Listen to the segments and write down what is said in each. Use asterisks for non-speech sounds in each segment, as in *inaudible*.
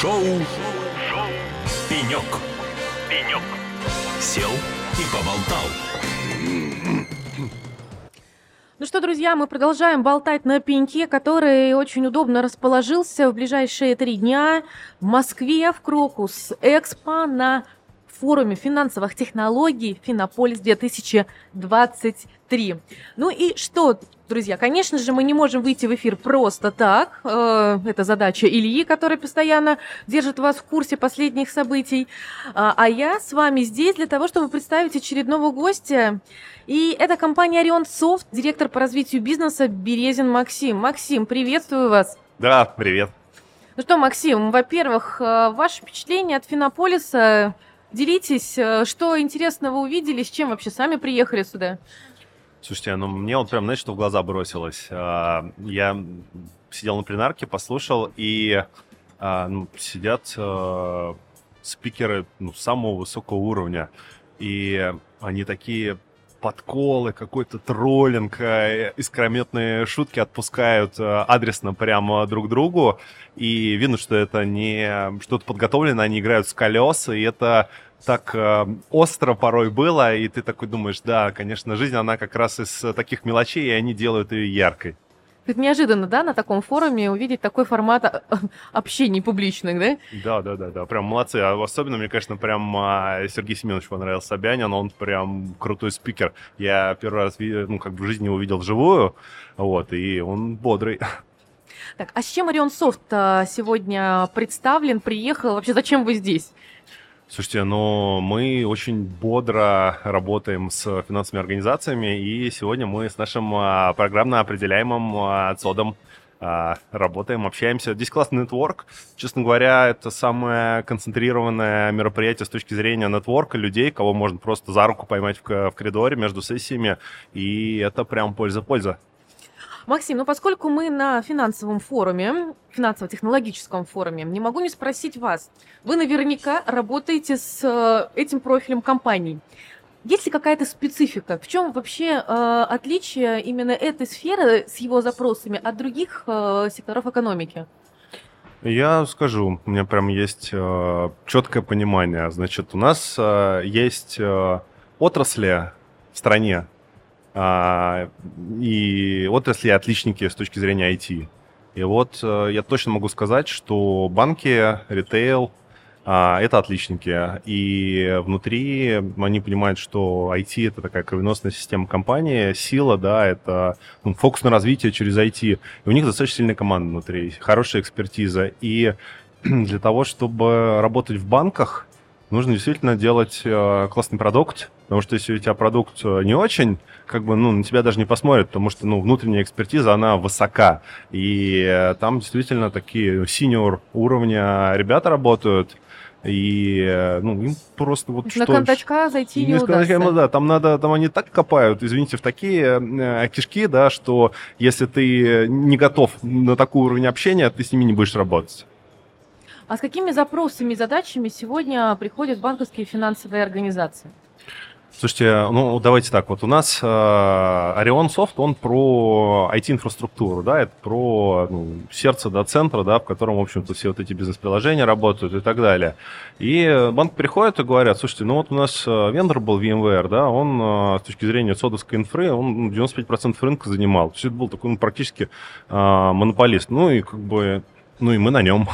Шоу, Шоу. «Пенек». «Пенек». Сел и поболтал. Ну что, друзья, мы продолжаем болтать на пеньке, который очень удобно расположился в ближайшие три дня в Москве, в Крокус Экспо на форуме финансовых технологий Финополис 2023. Ну и что, друзья, конечно же, мы не можем выйти в эфир просто так. Э, это задача Ильи, который постоянно держит вас в курсе последних событий. А, а я с вами здесь для того, чтобы представить очередного гостя. И это компания Орион Софт, директор по развитию бизнеса Березин Максим. Максим, приветствую вас. Да, привет. Ну что, Максим, во-первых, э, ваше впечатление от Финополиса – Делитесь, э, что интересного увидели, с чем вообще сами приехали сюда? Слушайте, ну мне вот прям, знаете, что в глаза бросилось? А, я сидел на пленарке, послушал, и а, ну, сидят э, спикеры ну, самого высокого уровня, и они такие подколы, какой-то троллинг, э, искрометные шутки отпускают адресно прямо друг другу, и видно, что это не что-то подготовленное, они играют с колес, и это так э, остро порой было, и ты такой думаешь, да, конечно, жизнь, она как раз из таких мелочей, и они делают ее яркой. Это неожиданно, да, на таком форуме увидеть такой формат э, *laughs* общений публичных, да? Да, да, да, да, прям молодцы. А особенно мне, конечно, прям а, Сергей Семенович понравился Собянин, он прям крутой спикер. Я первый раз, ну, как бы в жизни его видел вживую, вот, и он бодрый. Так, а с чем Орион Софт а, сегодня представлен, приехал? Вообще, зачем вы здесь? Слушайте, ну мы очень бодро работаем с финансовыми организациями, и сегодня мы с нашим а, программно определяемым а, ЦОДом а, работаем, общаемся. Здесь классный нетворк. Честно говоря, это самое концентрированное мероприятие с точки зрения нетворка людей, кого можно просто за руку поймать в коридоре между сессиями, и это прям польза-польза. Максим, ну поскольку мы на финансовом форуме, финансово-технологическом форуме, не могу не спросить вас. Вы наверняка работаете с э, этим профилем компаний. Есть ли какая-то специфика? В чем вообще э, отличие именно этой сферы с его запросами от других э, секторов экономики? Я скажу, у меня прям есть э, четкое понимание. Значит, у нас э, есть э, отрасли в стране, и отрасли отличники с точки зрения IT. И вот э, я точно могу сказать, что банки, ритейл а, это отличники. И внутри они понимают, что IT это такая кровеносная система компании, сила, да, это ну, фокус на развитие через IT. И у них достаточно сильная команда внутри, хорошая экспертиза. И *clears throat* для того, чтобы работать в банках, нужно действительно делать э, классный продукт, потому что если у тебя продукт э, не очень, как бы, ну, на тебя даже не посмотрят, потому что, ну, внутренняя экспертиза, она высока, и э, там действительно такие синьор уровня ребята работают, и, ну, им просто вот на что... На кондачка зайти не, не удастся. Ну, да, там надо, там они так копают, извините, в такие э, кишки, да, что если ты не готов на такой уровень общения, ты с ними не будешь работать. А с какими запросами и задачами сегодня приходят банковские финансовые организации? Слушайте, ну давайте так, вот у нас э, Orion Soft, он про IT-инфраструктуру, да, это про ну, сердце, да, центра, да, в котором, в общем-то, все вот эти бизнес-приложения работают и так далее. И банк приходит и говорят, слушайте, ну вот у нас э, вендор был VMware, да, он э, с точки зрения содовской инфры, он 95% рынка занимал. То есть это был такой ну, практически э, монополист. Ну и как бы ну и мы на нем.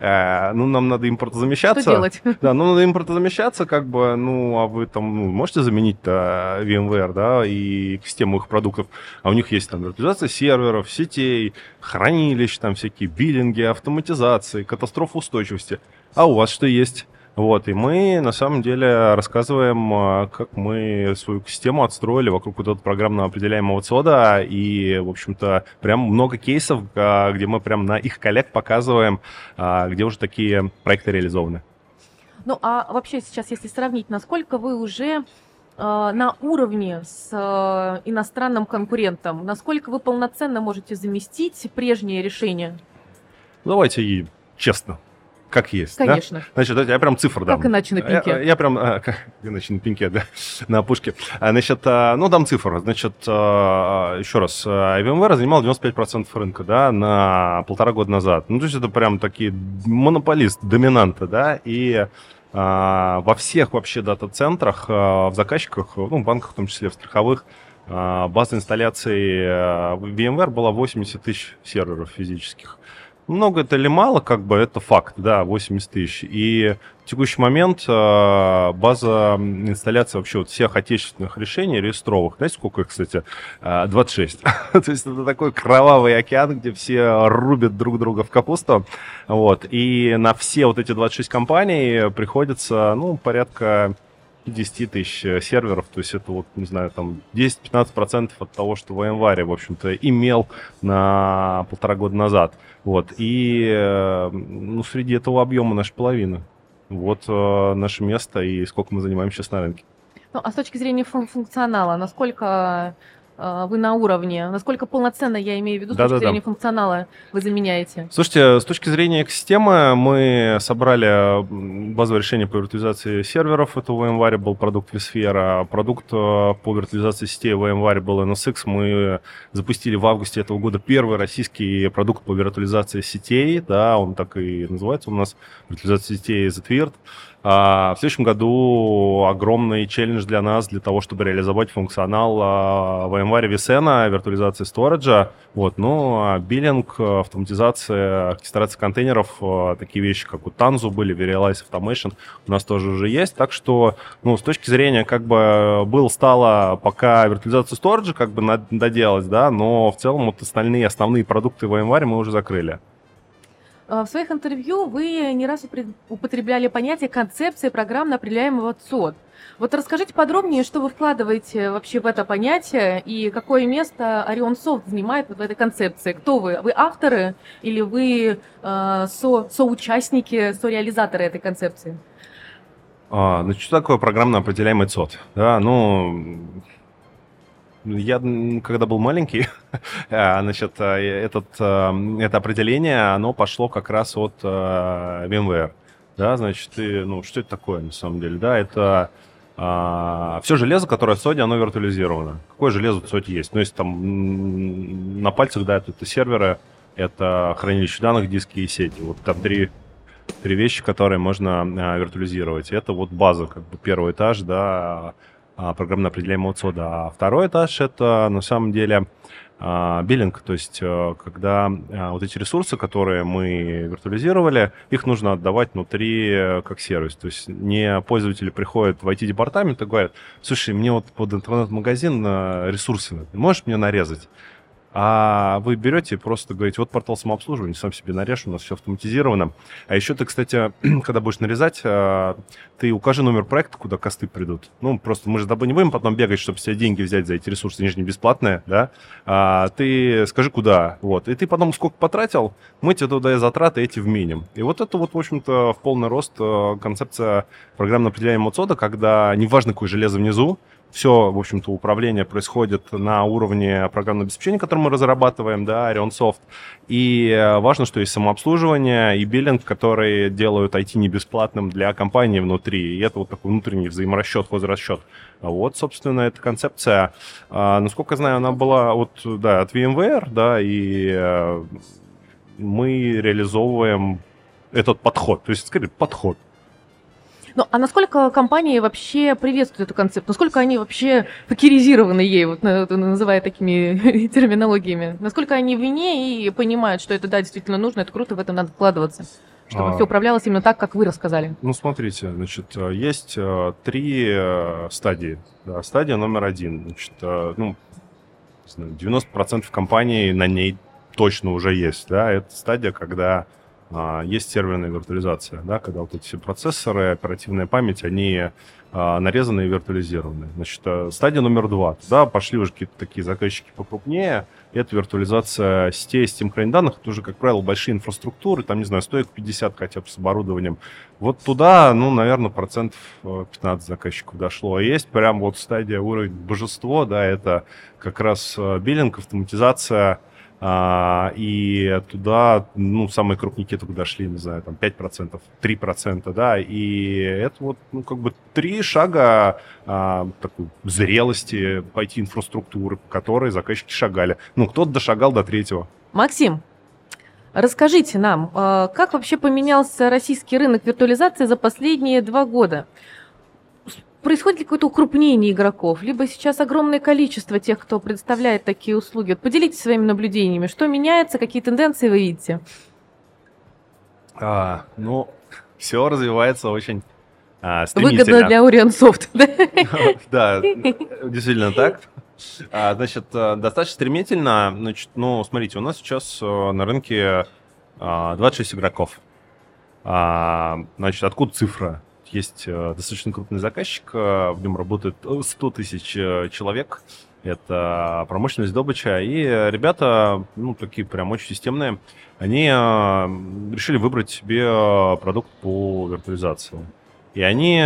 Э, ну, нам надо импортозамещаться. Что делать? *laughs* Да, ну, надо импортозамещаться, как бы, ну, а вы там ну, можете заменить-то VMware, да, и систему их продуктов, а у них есть там виртуализация серверов, сетей, хранилищ, там всякие биллинги, автоматизации, катастроф устойчивости. А у вас что есть? Вот, и мы на самом деле рассказываем, а, как мы свою систему отстроили вокруг вот этого программно определяемого ЦОДа, и, в общем-то, прям много кейсов, а, где мы прям на их коллег показываем, а, где уже такие проекты реализованы. Ну, а вообще сейчас, если сравнить, насколько вы уже на уровне с иностранным конкурентом, насколько вы полноценно можете заместить прежние решения? Давайте и честно как есть. Конечно. Да? Значит, я прям цифр дам. Как иначе на пеньке? Я, я прям, а, как иначе на пеньке, да, *laughs* на опушке. А, значит, а, ну, дам цифр. Значит, а, еще раз, VMware занимал 95% рынка, да, на полтора года назад. Ну, то есть это прям такие монополист, доминанты, да, и во всех вообще дата-центрах, в заказчиках, ну, в банках в том числе, в страховых, база инсталляции VMware была 80 тысяч серверов физических. Много это или мало, как бы это факт, да, 80 тысяч. И в текущий момент э, база инсталляции вообще вот всех отечественных решений реестровых, знаете, сколько их, кстати, 26. *laughs* То есть это такой кровавый океан, где все рубят друг друга в капусту. Вот. И на все вот эти 26 компаний приходится, ну, порядка 10 тысяч серверов, то есть это вот, не знаю, там 10-15% от того, что VMware, в общем-то, имел на полтора года назад. Вот, и э, ну, среди этого объема наша половина. Вот э, наше место и сколько мы занимаем сейчас на рынке. Ну, а с точки зрения фун- функционала, насколько вы на уровне? Насколько полноценно, я имею в виду, с точки зрения функционала вы заменяете? Слушайте, с точки зрения экосистемы мы собрали базовое решение по виртуализации серверов. Это VMware был продукт vSphere. Продукт э, по виртуализации сетей VMware был NSX. Мы запустили в августе этого года первый российский продукт по виртуализации сетей. Да, он так и называется у нас, виртуализация сетей ZVirt. А, в следующем году огромный челлендж для нас, для того, чтобы реализовать функционал а, VMware vSAN, виртуализации сториджа. Вот, ну, а биллинг, автоматизация, оркестрация контейнеров, такие вещи, как у Tanzu были, Verialize Automation, у нас тоже уже есть. Так что, ну, с точки зрения, как бы, был, стало пока виртуализацию сториджа, как бы, доделать, да, но в целом вот остальные основные продукты VMware мы уже закрыли. А, в своих интервью вы не раз употребляли понятие концепции программно определяемого ЦОД. Вот расскажите подробнее, что вы вкладываете вообще в это понятие и какое место Орион Софт занимает вот в этой концепции. Кто вы? Вы авторы или вы э, со, соучастники, сореализаторы этой концепции? А, ну, что такое программно определяемый ЦОД? Да, ну, я, когда был маленький, *laughs* а, значит, э, этот, э, это определение, оно пошло как раз от э, VMware. Да, значит, ты, ну, что это такое на самом деле? Да, это а, все железо, которое в соде, оно виртуализировано. Какое железо в соде есть? Ну, если там на пальцах, да, это, это серверы, это хранилище данных, диски и сети. Вот там три, три вещи, которые можно а, виртуализировать. Это вот база, как бы первый этаж, да, программно определяемого ЦОДа. А второй этаж — это на самом деле а, биллинг, то есть э, когда а, вот эти ресурсы, которые мы виртуализировали, их нужно отдавать внутри э, как сервис. То есть не пользователи приходят в IT-департамент и говорят, слушай, мне вот под интернет-магазин э, ресурсы, можешь мне нарезать? А вы берете и просто говорите, вот портал самообслуживания, сам себе нарежь, у нас все автоматизировано. А еще ты, кстати, *clears throat* когда будешь нарезать, а, ты укажи номер проекта, куда косты придут. Ну, просто мы же тобой не будем потом бегать, чтобы себе деньги взять за эти ресурсы, они же не бесплатные, да? А ты скажи, куда, вот. И ты потом сколько потратил, мы тебе туда и затраты эти вменим. И вот это вот, в общем-то, в полный рост э, концепция программно определяемого ЦОДа, когда неважно, какое железо внизу, все, в общем-то, управление происходит на уровне программного обеспечения, которое мы разрабатываем, да, Orion Soft. И э, важно, что есть самообслуживание и биллинг, которые делают IT не бесплатным для компании внутри. И это вот такой внутренний взаиморасчет, хозрасчет. Вот, собственно, эта концепция, а, насколько я знаю, она была от, да, от VMware, да, и э, мы реализовываем этот подход, то есть, скорее, подход. Ну, а насколько компании вообще приветствуют эту концепцию? Насколько они вообще факеризированы ей, вот называя такими *laughs* терминологиями? Насколько они в вине и понимают, что это, да, действительно нужно, это круто, в этом надо вкладываться? Чтобы а, все управлялось именно так, как вы рассказали. Ну, смотрите, значит, есть э, три э, стадии. Да, стадия номер один. Значит, э, ну, 90% компаний на ней точно уже есть. Да, это стадия, когда есть серверная виртуализация, да, когда вот эти все процессоры, оперативная память, они а, нарезаны и виртуализированы. Значит, э, стадия номер два. Да, пошли уже какие-то такие заказчики покрупнее. Это виртуализация сетей, систем хранения данных. Это уже, как правило, большие инфраструктуры, там, не знаю, стоек 50 хотя бы с оборудованием. Вот туда, ну, наверное, процентов 15 э, заказчиков дошло. А есть прям вот стадия уровень божество, да, это как раз э, биллинг, автоматизация, А, и туда, ну, самые крупники только дошли, не знаю, там 5%, 3%, да, и это вот, ну, как бы три шага а, такой зрелости IT-инфраструктуры, по которой заказчики шагали. Ну, кто-то дошагал до третьего. Максим, расскажите нам, а, как вообще поменялся российский рынок виртуализации за последние два года? Происходит ли какое-то укрупнение игроков, либо сейчас огромное количество тех, кто предоставляет такие услуги? Вот поделитесь своими наблюдениями. Что меняется, какие тенденции вы видите? А, ну, все развивается очень а, Выгодно для Orionsoft, да? *laughs* Да, действительно так. А, значит, э, достаточно стремительно. Значит, ну, смотрите, у нас сейчас э, на рынке 26 а, игроков. А, значит, откуда цифра? Есть э, достаточно крупный заказчик, э, в нем работает 100 тысяч э, человек, это промышленность добыча, и ребята, ну, такие прям очень системные, они решили выбрать себе продукт по виртуализации. И они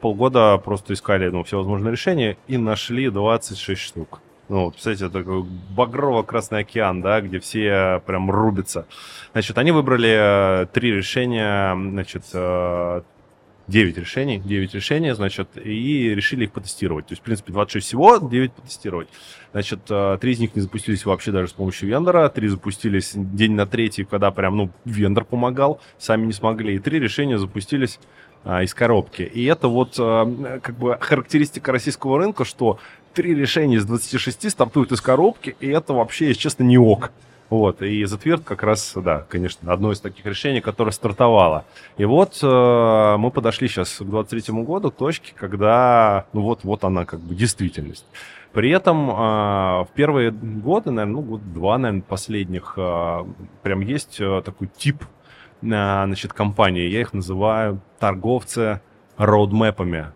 полгода просто искали ну, все возможные решения и нашли 26 штук. Ну, вот, представляете, такой багрово-красный океан, да, где все прям рубятся. Значит, они выбрали три решения, значит, 9 решений, 9 решений, значит, и решили их потестировать. То есть, в принципе, 26 всего, 9 потестировать. Значит, 3 э, из них не запустились вообще даже с помощью вендора, 3 запустились день на третий, когда прям, ну, вендор помогал, сами не смогли, и 3 решения запустились а, из коробки. И это вот а, как бы характеристика российского рынка, что 3 решения из 26 стартуют из коробки, и это вообще, если честно, не ок. Вот, и Ztwirt как раз, да, конечно, одно из таких решений, которое стартовало. И вот э, мы подошли сейчас к 23 году, к точке, когда, ну вот, вот она как бы действительность. При этом э, в первые годы, наверное, ну, год два, наверное, последних, э, прям есть э, такой тип, э, значит, компании, я их называю торговцы roadmap ами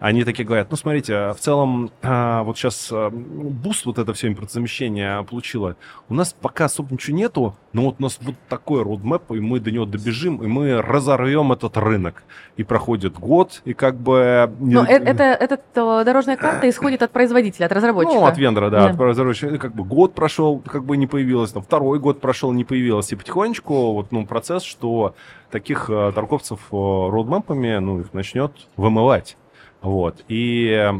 они такие говорят, ну, смотрите, в целом, а, вот сейчас а, буст вот это все импортозамещение получило. У нас пока особо ничего нету, но вот у нас вот такой roadmap, и мы до него добежим, и мы разорвем этот рынок. И проходит год, и как бы... Но это, это, эта дорожная карта исходит от производителя, от разработчика. Ну, от вендора, да, да. от разработчика. Как бы год прошел, как бы не появилось, там, второй год прошел, не появилось. И потихонечку вот, ну, процесс, что таких а, торговцев родмэпами, ну, их начнет вымывать. Вот. И,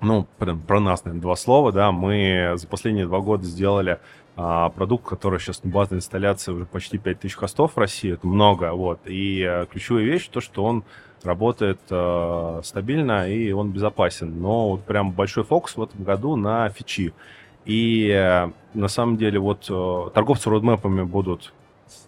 ну, про нас, наверное, два слова, да, мы за последние два года сделали а, продукт, который сейчас на базовой инсталляции уже почти 5000 хостов в России, это много, вот. И а, ключевая вещь, то, что он работает а, стабильно и он безопасен. Но вот прям большой фокус в этом году на фичи. И а, на самом деле вот а, торговцы родмэпами будут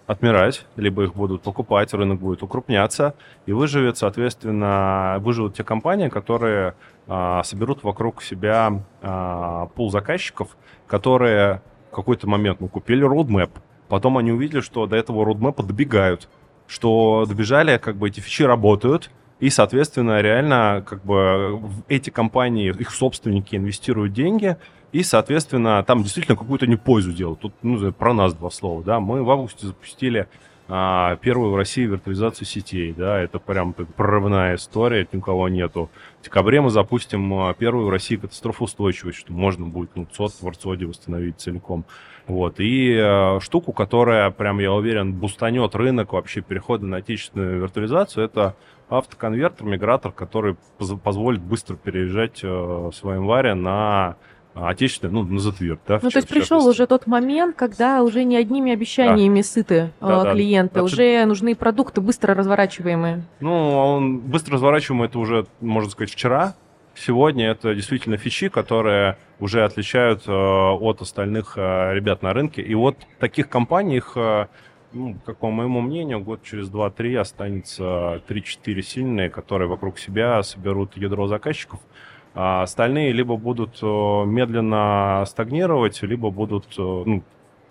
отмирать, либо их будут покупать, рынок будет укрупняться, и выживет, соответственно, выживут те компании, которые а, соберут вокруг себя а, пул заказчиков, которые в какой-то момент ну, купили roadmap, потом они увидели, что до этого roadmap добегают, что добежали, как бы эти фичи работают, и, соответственно, реально как бы эти компании, их собственники инвестируют деньги, и, соответственно, там действительно какую-то не пользу делают. Тут ну, про нас два слова. Да? Мы в августе запустили а, первую в России виртуализацию сетей. Да? Это прям так, прорывная история, ни у кого нету. В декабре мы запустим а, первую в России катастрофоустойчивость, что можно будет ну, ЦОД в Арцоде восстановить целиком. Вот. И а, штуку, которая, прям, я уверен, бустанет рынок вообще перехода на отечественную виртуализацию, это автоконвертер, мигратор, который поз- позволит быстро переезжать э, своим варе на отечественное, ну, на затверд, да. Ну, то есть пришел уже тот момент, когда уже не одними обещаниями да. сыты да, да, клиенты, да. уже нужны продукты быстро разворачиваемые. Ну, он быстро разворачиваемый, это уже, можно сказать, вчера. Сегодня это действительно фичи, которые уже отличают э, от остальных э, ребят на рынке. И вот таких компаний, их, э, ну, как по моему мнению, год через 2-3 останется 3-4 сильные, которые вокруг себя соберут ядро заказчиков – а остальные либо будут э, медленно стагнировать, либо будут э, ну,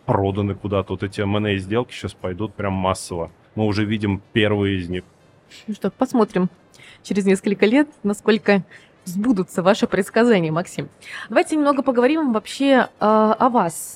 проданы куда-то. Вот эти M&A сделки сейчас пойдут прям массово. Мы уже видим первые из них. Ну что, посмотрим через несколько лет, насколько сбудутся ваши предсказания, Максим. Давайте немного поговорим вообще э, о вас.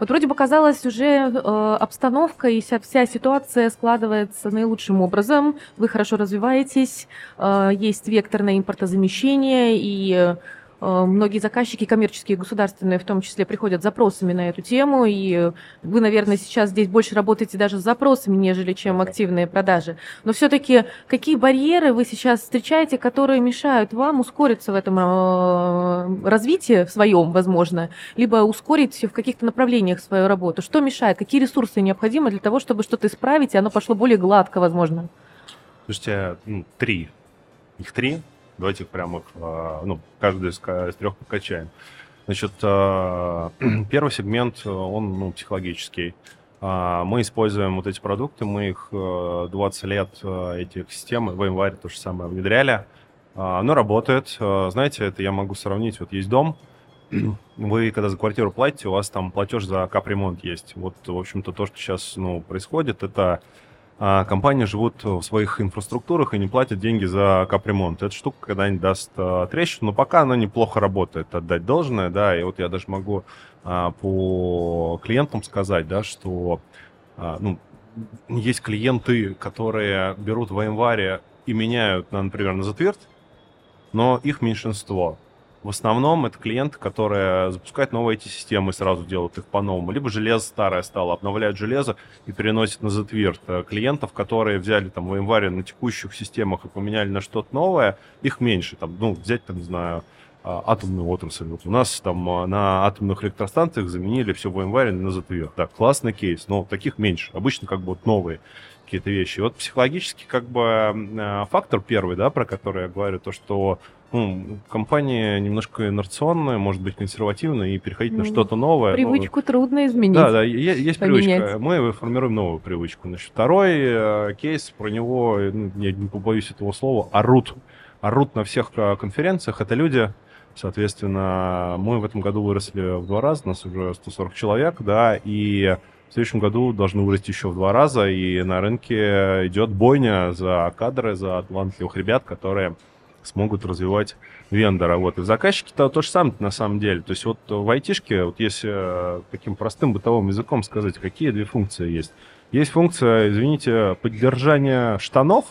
Вот вроде бы казалось уже э, обстановка и вся, вся ситуация складывается наилучшим образом. Вы хорошо развиваетесь, э, есть векторное импортозамещение и Э, многие заказчики, коммерческие, государственные в том числе, приходят с запросами на эту тему, и вы, наверное, сейчас здесь больше работаете даже с запросами, нежели чем активные продажи. Но все-таки какие барьеры вы сейчас встречаете, которые мешают вам ускориться в этом э, развитии в своем, возможно, либо ускорить в каких-то направлениях свою работу? Что мешает? Какие ресурсы необходимы для того, чтобы что-то исправить, и оно пошло более гладко, возможно? Слушайте, ну, три. Их три. Давайте их прямо, а, ну, каждый из, из трех покачаем. Значит, а, *clears throat* первый сегмент, он ну, психологический. А, мы используем вот эти продукты, мы их 20 лет, этих систем, в январе то же самое внедряли. Оно работает. Знаете, это я могу сравнить. Вот есть дом, *clears throat* вы, когда за квартиру платите, у вас там платеж за капремонт есть. Вот, в общем-то, то, что сейчас ну, происходит, это а компании живут в своих инфраструктурах и не платят деньги за капремонт. Эта штука когда-нибудь даст а, трещину, но пока она неплохо работает, отдать должное, да, и вот я даже могу а, по клиентам сказать, да, что а, ну, есть клиенты, которые берут в январе и меняют, например, на затверд, но их меньшинство. В основном это клиенты, которые запускают новые эти системы и сразу делают их по-новому. Либо железо старое стало, обновляют железо и переносят на ZWIRT. Э, клиентов, которые взяли там в январе на текущих системах и поменяли на что-то новое, их меньше. Там, ну, взять, там, не знаю, а, атомную отрасль. Вот у нас там а, на атомных электростанциях заменили все в январе на ZWIRT. Да, классный кейс, но таких меньше. Обычно как бы вот новые какие-то вещи. Вот психологически как бы э, фактор первый, да, про который я говорю, то, что ну, компания немножко инерционная, может быть, консервативная, и переходить на что-то новое. Привычку ну, трудно изменить. Да, да, есть поменять. привычка. Мы формируем новую привычку. Значит, второй э, кейс, про него, ну, я не побоюсь этого слова, орут. Орут на всех э, конференциях. Это люди, соответственно, мы в этом году выросли в два раза, нас уже 140 человек, да, и в следующем году должны вырасти еще в два раза, и на рынке идет бойня за кадры, за талантливых ребят, которые смогут развивать вендора. Вот. И заказчики-то то же самое на самом деле. То есть вот в айтишке, вот если э, таким простым бытовым языком сказать, какие две функции есть. Есть функция, извините, поддержания штанов,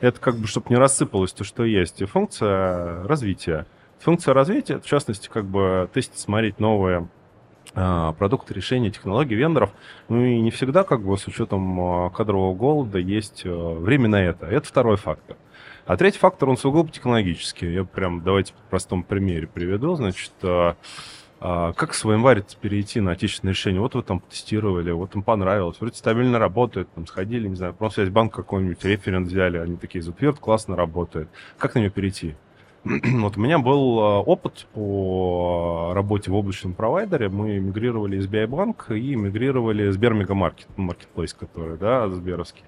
это как бы, чтобы не рассыпалось то, что есть, и функция развития. Функция развития, в частности, как бы тестить, смотреть новые а, продукты, решения, технологии вендоров. Ну и не всегда, как бы, с учетом а, кадрового голода, есть э, время на это. Это второй фактор. А третий фактор, он сугубо технологический. Я прям давайте по простому примере приведу. Значит, а, а, как с VMware перейти на отечественное решение? Вот вы там тестировали, вот им понравилось, вроде стабильно работает, там сходили, не знаю, просто банк какой-нибудь, референт взяли, они такие, Зутверд классно работает. Как на нее перейти? *clears throat* вот у меня был а, опыт по работе в облачном провайдере. Мы мигрировали из Bank и мигрировали из Сбермегамаркет, маркетплейс, который, да, Сберовский.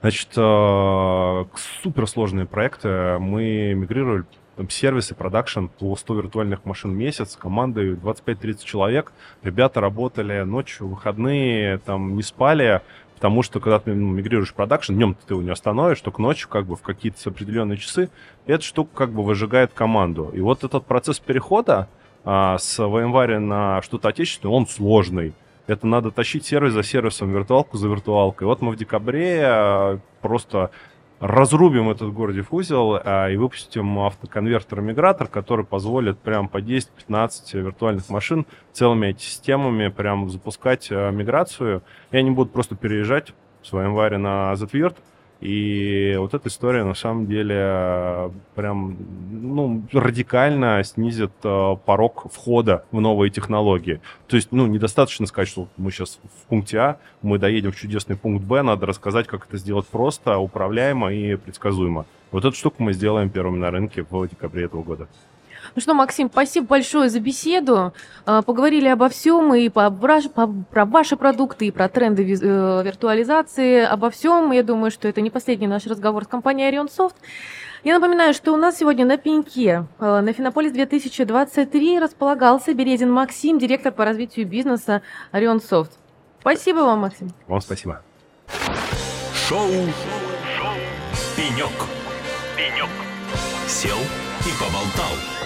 Значит, э, суперсложные проекты. Мы мигрировали там, сервисы, продакшн по 100 виртуальных машин в месяц, командой 25-30 человек. Ребята работали ночью, выходные, там не спали, потому что когда ты ну, мигрируешь продакшн, днем ты его не остановишь, только ночью как бы в какие-то определенные часы эта штука как бы выжигает команду. И вот этот процесс перехода а, с VMware на что-то отечественное, он сложный. Это надо тащить сервис за сервисом, виртуалку за виртуалкой. Вот мы в декабре э, просто разрубим этот гордив узел а, и выпустим автоконвертер-мигратор, который позволит прям по 10-15 виртуальных машин целыми этими системами прям запускать а, миграцию. И они будут просто переезжать в своем варе на ZVirt, и вот эта история на самом деле прям ну, радикально снизит э, порог входа в новые технологии. То есть, ну, недостаточно сказать, что мы сейчас в пункте А, мы доедем в чудесный пункт Б, надо рассказать, как это сделать просто, управляемо и предсказуемо. Вот эту штуку мы сделаем первыми на рынке в декабре этого года. Ну что, Максим, спасибо большое за беседу. А, поговорили обо всем и по, по, про ваши продукты, и про тренды э, виртуализации, обо всем. Я думаю, что это не последний наш разговор с компанией Orion Soft. Я напоминаю, что у нас сегодня на пеньке э, на Финополис 2023 располагался Березин Максим, директор по развитию бизнеса Orion Soft. Спасибо вам, Максим. Вам спасибо. Шоу, Шоу. «Пенек». «Пенек». Сел и поболтал.